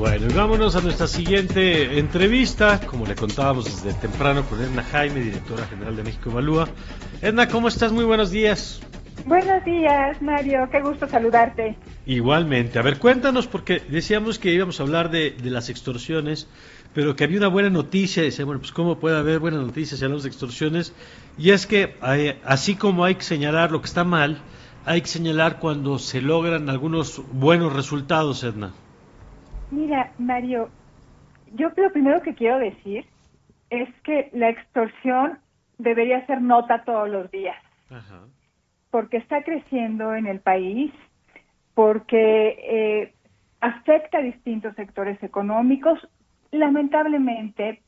Bueno, y vámonos a nuestra siguiente entrevista, como le contábamos desde temprano con Edna Jaime, directora general de México Evalúa. Edna, ¿cómo estás? Muy buenos días. Buenos días, Mario. Qué gusto saludarte. Igualmente. A ver, cuéntanos, porque decíamos que íbamos a hablar de, de las extorsiones, pero que había una buena noticia. Decía, bueno, pues ¿cómo puede haber buenas noticias si hablamos de extorsiones? Y es que, hay- así como hay que señalar lo que está mal, hay que señalar cuando se logran algunos buenos resultados, Edna. Mira, Mario, yo lo primero que quiero decir es que la extorsión debería ser nota todos los días, Ajá. porque está creciendo en el país, porque eh, afecta a distintos sectores económicos, lamentablemente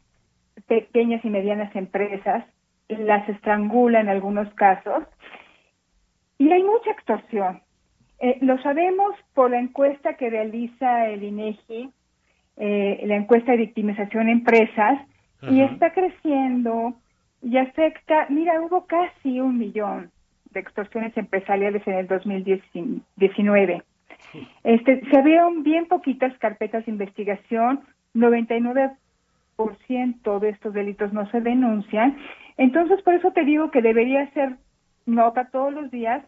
pequeñas y medianas empresas las estrangula en algunos casos y hay mucha extorsión. Eh, lo sabemos por la encuesta que realiza el INEGI, eh, la encuesta de victimización en empresas, y está creciendo y afecta, mira, hubo casi un millón de extorsiones empresariales en el 2019. Este, se abrieron bien poquitas carpetas de investigación, 99% de estos delitos no se denuncian. Entonces, por eso te digo que debería ser nota todos los días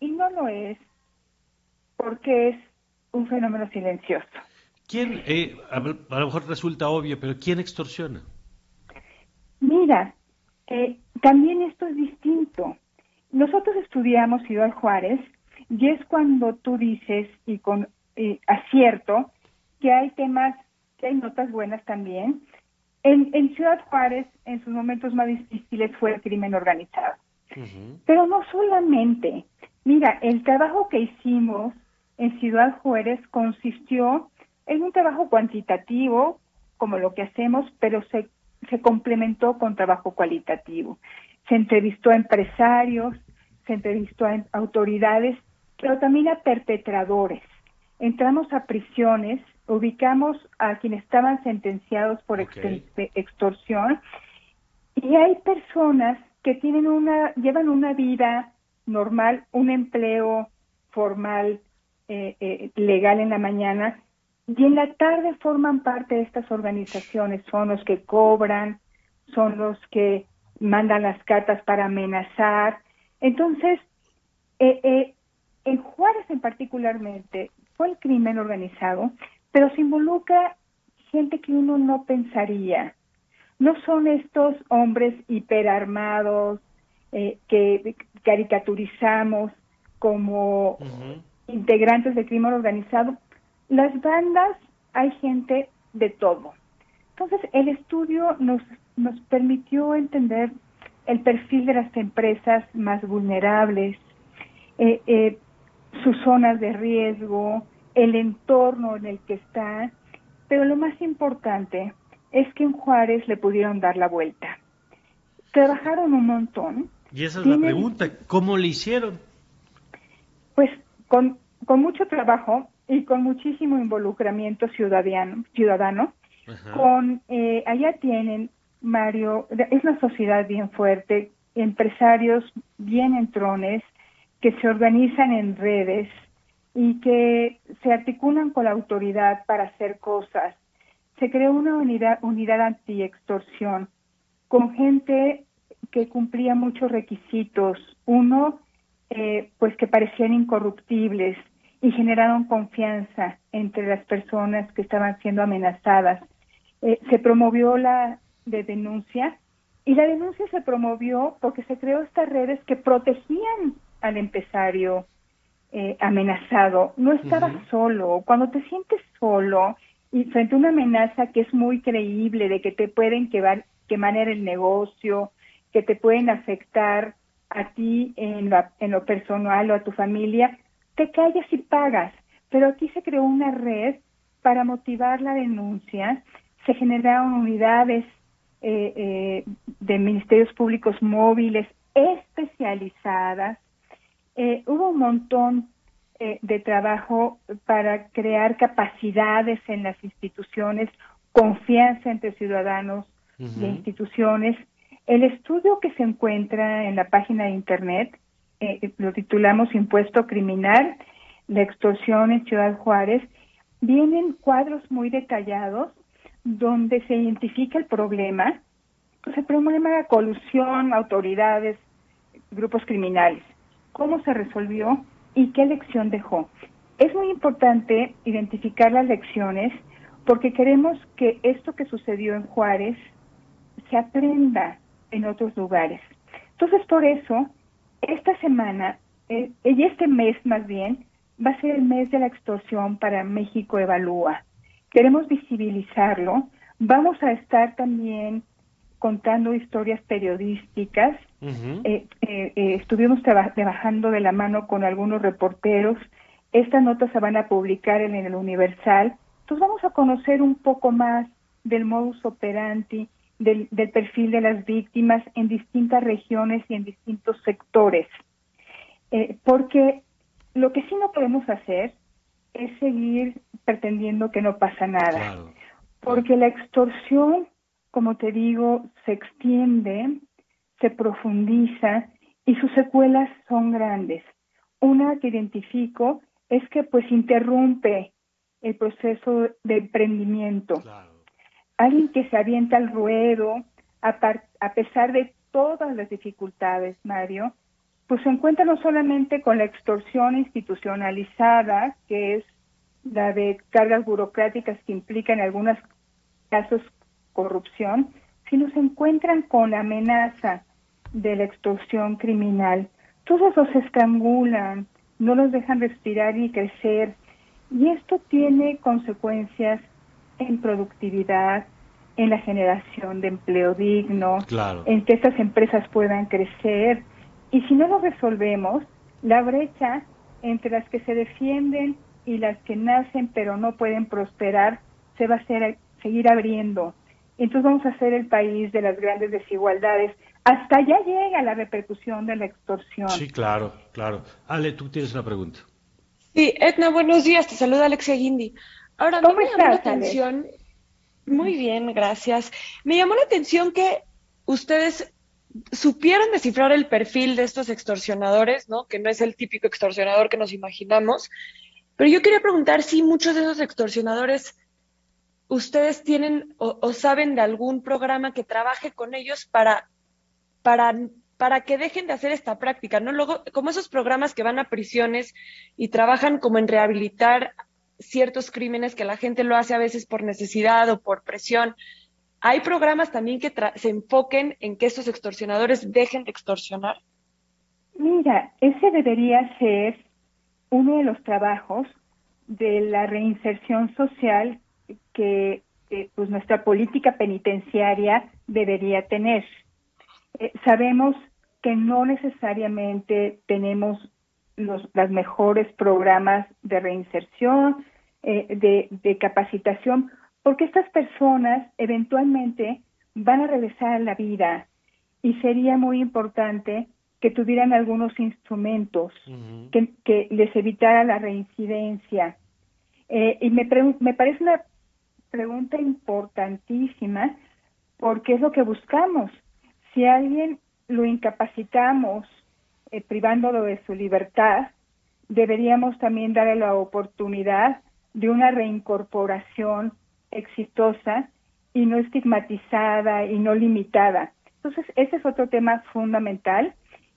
y no lo es porque es un fenómeno silencioso. ¿Quién, eh, a, a lo mejor resulta obvio, pero quién extorsiona? Mira, eh, también esto es distinto. Nosotros estudiamos Ciudad Juárez y es cuando tú dices y con eh, acierto que hay temas, que hay notas buenas también. En, en Ciudad Juárez, en sus momentos más difíciles, fue el crimen organizado. Pero no solamente. Mira, el trabajo que hicimos en Ciudad Juárez consistió en un trabajo cuantitativo, como lo que hacemos, pero se, se complementó con trabajo cualitativo. Se entrevistó a empresarios, se entrevistó a autoridades, pero también a perpetradores. Entramos a prisiones, ubicamos a quienes estaban sentenciados por extorsión y hay personas que tienen una, llevan una vida normal, un empleo formal, eh, eh, legal en la mañana, y en la tarde forman parte de estas organizaciones, son los que cobran, son los que mandan las cartas para amenazar. Entonces, eh, eh, en Juárez en particularmente fue el crimen organizado, pero se involucra gente que uno no pensaría no son estos hombres hiperarmados eh, que caricaturizamos como. Integrantes del crimen organizado. Las bandas hay gente de todo. Entonces, el estudio nos, nos permitió entender el perfil de las empresas más vulnerables, eh, eh, sus zonas de riesgo, el entorno en el que está, pero lo más importante es que en Juárez le pudieron dar la vuelta. Trabajaron un montón, Y esa es la pregunta, ¿cómo le hicieron? pues con, con mucho trabajo y con muchísimo involucramiento ciudadano, ciudadano Ajá. con eh, allá tienen Mario es una sociedad bien fuerte empresarios bien entrones que se organizan en redes y que se articulan con la autoridad para hacer cosas se creó una unidad unidad antiextorsión con gente que cumplía muchos requisitos uno eh, pues que parecían incorruptibles y generaron confianza entre las personas que estaban siendo amenazadas. Eh, se promovió la de denuncia y la denuncia se promovió porque se creó estas redes que protegían al empresario eh, amenazado. No estaba solo. Cuando te sientes solo y frente a una amenaza que es muy creíble de que te pueden quemar, quemar el negocio, que te pueden afectar a ti en, la, en lo personal o a tu familia, te callas y pagas. Pero aquí se creó una red para motivar la denuncia, se generaron unidades eh, eh, de ministerios públicos móviles especializadas, eh, hubo un montón eh, de trabajo para crear capacidades en las instituciones, confianza entre ciudadanos Ujú. de instituciones. El estudio que se encuentra en la página de Internet, eh, lo titulamos Impuesto Criminal, la extorsión en Ciudad Juárez, vienen cuadros muy detallados donde se identifica el problema, pues el problema de colusión, autoridades, grupos criminales, cómo se resolvió y qué lección dejó. Es muy importante identificar las lecciones porque queremos que esto que sucedió en Juárez se aprenda en otros lugares. Entonces, por eso, esta semana, eh, y este mes más bien, va a ser el mes de la extorsión para México Evalúa. Queremos visibilizarlo. Vamos a estar también contando historias periodísticas. Eh, eh, estuvimos trabajando de la mano con algunos reporteros. Estas notas se van a publicar en el Universal. Entonces vamos a conocer un poco más del modus operandi, del, perfil de las víctimas en distintas regiones y en distintos sectores. Eh, porque lo que sí no podemos hacer es seguir pretendiendo que no pasa nada. Porque la extorsión, como te digo, se extiende, se profundiza y sus secuelas son grandes. Una que identifico es que pues interrumpe el proceso de emprendimiento alguien que se avienta al ruedo, a, pesar de todas las dificultades, Mario, pues se encuentra no solamente con la extorsión institucionalizada, que es la de cargas burocráticas que implican en algunos casos corrupción, sino se encuentran con la amenaza de la extorsión criminal. Todos los estrangulan, no los dejan respirar y crecer, y esto tiene consecuencias en productividad, en la generación de empleo digno, en que estas empresas puedan crecer. Y si no lo resolvemos, la brecha entre las que se defienden y las que nacen pero no pueden prosperar se va a hacer, seguir abriendo. Entonces vamos a ser el país de las grandes desigualdades. Hasta allá llega la repercusión de la extorsión. Sí, claro, claro. Ale, tú tienes una pregunta. Sí, Edna, buenos días. Te saluda Alexia Guindi. Ahora, ¿Cómo me llamó la atención. Muy bien, gracias. Me llamó la atención que ustedes supieron descifrar el perfil de estos extorsionadores, ¿no? Que no es el típico extorsionador que nos imaginamos. Pero yo quería preguntar si muchos de esos extorsionadores ustedes tienen o, saben de algún programa que trabaje con ellos para, para, para que dejen de hacer esta práctica, ¿no? Luego, como esos programas que van a prisiones y trabajan como en rehabilitar ciertos crímenes que la gente lo hace a veces por necesidad o por presión. ¿Hay programas también que se enfoquen en que estos extorsionadores dejen de extorsionar? Mira, ese debería ser uno de los trabajos de la reinserción social que pues nuestra política penitenciaria debería tener. Eh, sabemos que no necesariamente tenemos los los mejores programas de reinserción, eh, de, capacitación, porque estas personas eventualmente van a regresar a la vida y sería muy importante que tuvieran algunos instrumentos que, les evitara la reincidencia. Eh, y me, me parece una pregunta importantísima porque es lo que buscamos. Si a alguien lo incapacitamos eh, privándolo de su libertad, deberíamos también darle la oportunidad de una reincorporación exitosa y no estigmatizada y no limitada. Entonces, ese es otro tema fundamental.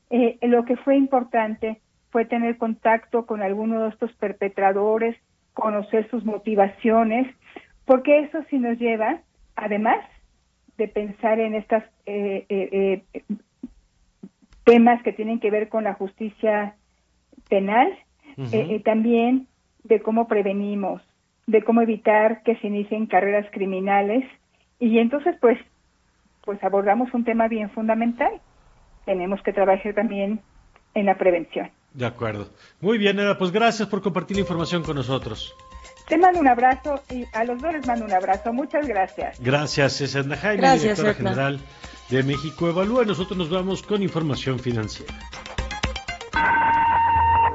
Eh, lo que fue importante fue tener contacto con alguno de estos perpetradores, conocer sus motivaciones, porque eso sí nos lleva, además de pensar en estos eh, eh, temas que tienen que ver con la justicia penal, también de cómo prevenimos, de cómo evitar que se inicien carreras criminales y entonces pues pues abordamos un tema bien fundamental. Tenemos que trabajar también en la prevención. De acuerdo. Muy bien, Eda, pues gracias por compartir la información con nosotros. Te mando un abrazo y a los dos les mando un abrazo. Muchas gracias. Gracias, Edna Jaime, directora general de México Evalúa. Nosotros nos vamos con información financiera.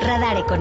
Radar Económico.